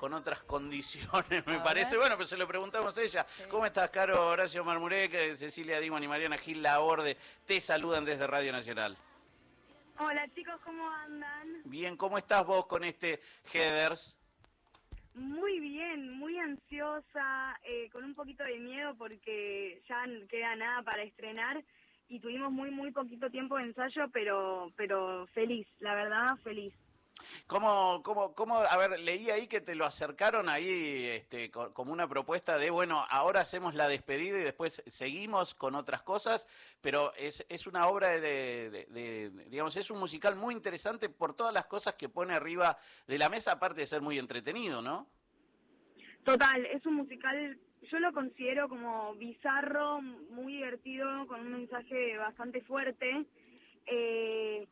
con otras condiciones, me parece. Bueno, pues se lo preguntamos a ella. ¿Cómo estás, Caro Horacio Marmurek, Cecilia Dimon y Mariana Gil Laborde? Te saludan desde Radio Nacional. Hola chicos, ¿cómo andan? Bien, ¿cómo estás vos con este Headers? Muy bien, muy ansiosa, eh, con un poquito de miedo porque ya no queda nada para estrenar y tuvimos muy, muy poquito tiempo de ensayo, pero, pero feliz, la verdad, feliz. ¿Cómo, cómo, cómo, a ver, leí ahí que te lo acercaron ahí este, como una propuesta de, bueno, ahora hacemos la despedida y después seguimos con otras cosas, pero es, es una obra de, digamos, es un musical muy interesante por todas las cosas que pone arriba de la mesa, aparte de ser muy entretenido, ¿no? Total, es un musical, yo lo considero como bizarro, muy divertido, con un mensaje bastante fuerte. Eh,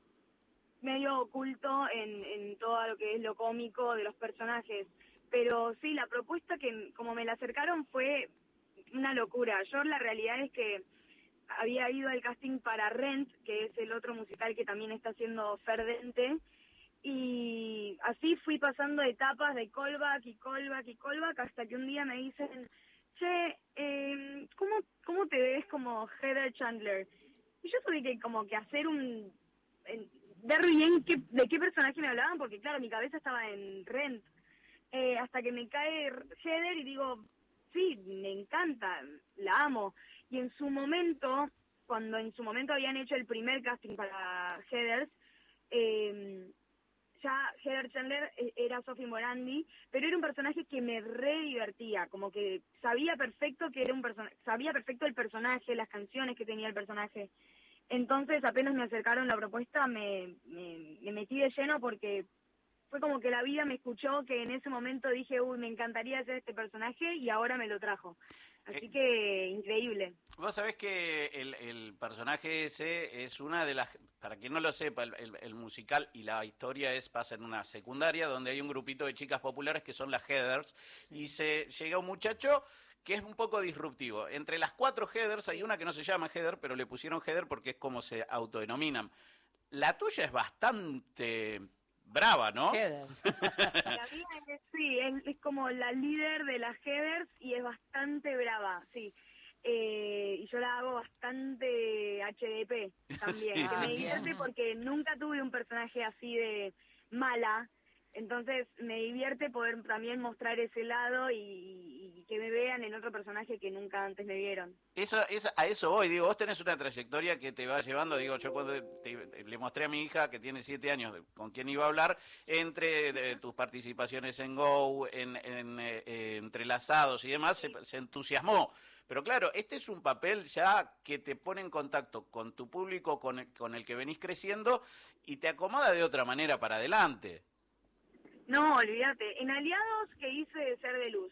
medio oculto en, en todo lo que es lo cómico de los personajes. Pero sí, la propuesta que como me la acercaron fue una locura. Yo la realidad es que había ido al casting para Rent, que es el otro musical que también está haciendo Ferdente, y así fui pasando etapas de callback y callback y callback hasta que un día me dicen, che, eh, ¿cómo, ¿cómo te ves como Heather Chandler? Y yo tuve que como que hacer un ver bien qué, de qué personaje me hablaban, porque claro, mi cabeza estaba en Rent. Eh, hasta que me cae Heather y digo, sí, me encanta, la amo. Y en su momento, cuando en su momento habían hecho el primer casting para Heather, eh, ya Heather Chandler eh, era Sophie Morandi, pero era un personaje que me re divertía, como que sabía perfecto que era un personaje, sabía perfecto el personaje, las canciones que tenía el personaje. Entonces, apenas me acercaron la propuesta, me, me, metí de lleno porque fue como que la vida me escuchó que en ese momento dije, uy, me encantaría hacer este personaje y ahora me lo trajo. Así eh, que increíble. Vos sabés que el, el, personaje ese es una de las, para quien no lo sepa, el, el, musical y la historia es pasa en una secundaria donde hay un grupito de chicas populares que son las Headers y se llega un muchacho que es un poco disruptivo. Entre las cuatro headers hay una que no se llama header, pero le pusieron header porque es como se autodenominan. La tuya es bastante brava, ¿no? Headers. la mía es, sí, es, como la líder de las headers y es bastante brava, sí. Eh, y yo la hago bastante HDP también. me divierte porque nunca tuve un personaje así de mala entonces me divierte poder también mostrar ese lado y, que me vean en otro personaje que nunca antes me vieron. Eso, a eso voy, digo, vos tenés una trayectoria que te va llevando, digo, yo cuando le mostré a mi hija que tiene siete años con quién iba a hablar, entre tus participaciones en Go, en, eh, eh, entrelazados y demás, se, entusiasmó. Pero claro, este es un papel ya que te pone en contacto con tu público, con con el que venís creciendo y te acomoda de otra manera para adelante. No, olvídate. En Aliados que hice de ser de luz.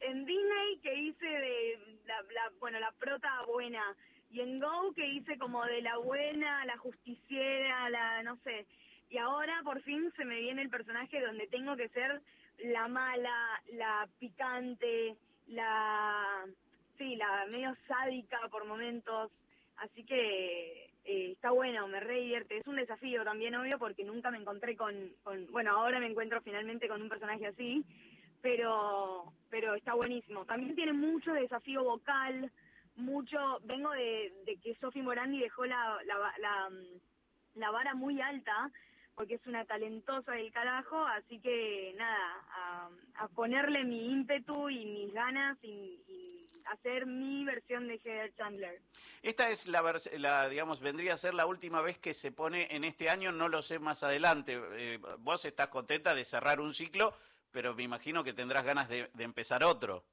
En Disney que hice de la, bueno, la prota buena. Y en Go que hice como de la buena, la justiciera, la no sé. Y ahora por fin se me viene el personaje donde tengo que ser la mala, la picante, la sí, la medio sádica por momentos. Así que eh, está bueno, me re. Es un desafío también, obvio, porque nunca me encontré con, bueno, ahora me encuentro finalmente con un personaje así, pero, pero está buenísimo. También tiene mucho desafío vocal, mucho, vengo de, que Sofi Morandi dejó la, la, la, vara muy alta, porque es una talentosa del carajo, así que nada, a, ponerle mi ímpetu y mis ganas y hacer mi versión de Heather Chandler. Esta es la, la, digamos, vendría a ser la última vez que se pone en este año, no lo sé más adelante. Eh, vos estás contenta de cerrar un ciclo, pero me imagino que tendrás ganas de, empezar otro.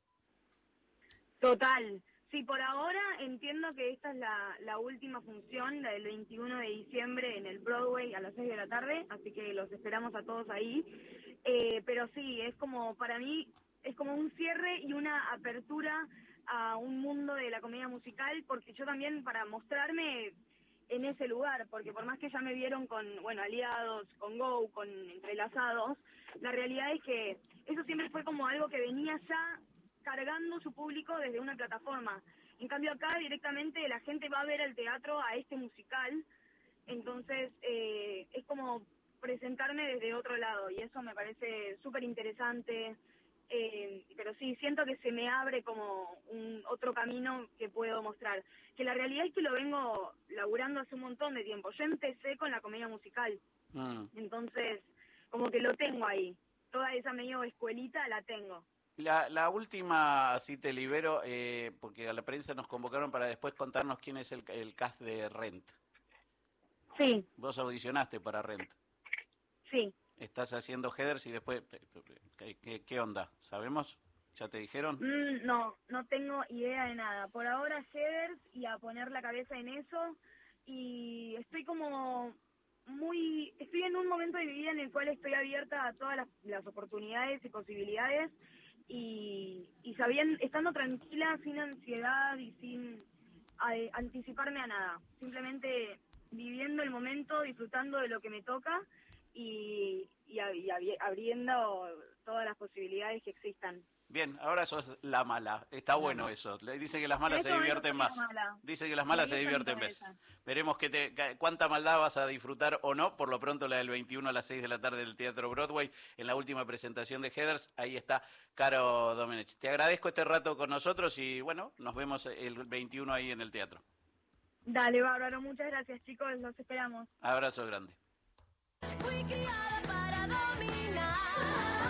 Total. Sí, por ahora entiendo que esta es la, última función, la del 21 de diciembre en el Broadway a las 6 de la tarde, así que los esperamos a todos ahí. Eh, pero sí, es como, para mí, es como un cierre y una apertura a un mundo de la comedia musical, porque yo también para mostrarme en ese lugar, porque por más que ya me vieron con, bueno, aliados, con Go, con entrelazados, la realidad es que eso siempre fue como algo que venía ya cargando su público desde una plataforma. En cambio acá directamente la gente va a ver al teatro a este musical, entonces eh, es como presentarme desde otro lado y eso me parece súper interesante. Eh, pero sí, siento que se me abre como un otro camino que puedo mostrar. Que la realidad es que lo vengo laburando hace un montón de tiempo. Yo empecé con la comedia musical, Mm. entonces como que lo tengo ahí. Toda esa medio escuelita la tengo. La, la última, así te libero, eh, porque a la prensa nos convocaron para después contarnos quién es el, el cast de Rent. Sí, Vos audicionaste para Rent. sí. Estás haciendo headers y después, ¿qué, qué, qué onda? ¿Sabemos? ¿Ya te dijeron? Mm, no, no tengo idea de nada. Por ahora headers y a poner la cabeza en eso. Y estoy como muy... Estoy en un momento de mi vida en el cual estoy abierta a todas las, las oportunidades y posibilidades. Y, y sabiendo, estando tranquila, sin ansiedad y sin anticiparme a nada. Simplemente viviendo el momento, disfrutando de lo que me toca y, y, y abri- abriendo todas las posibilidades que existan. Bien, ahora sos la mala. Está bueno eso. Le dicen que las malas se este divierten más. mala. Dicen que las malas se divierten más. Veremos que te, cuánta maldad vas a disfrutar o no. Por lo pronto, la del 21 a las 6 de la tarde del Teatro Broadway, en la última presentación de Headers. Ahí está Caro Domenech. Te agradezco este rato con nosotros y bueno, nos vemos el 21 ahí en el teatro. Dale, bárbaro. Muchas gracias, chicos. Los esperamos. Abrazo grande. Fui criada para dominar.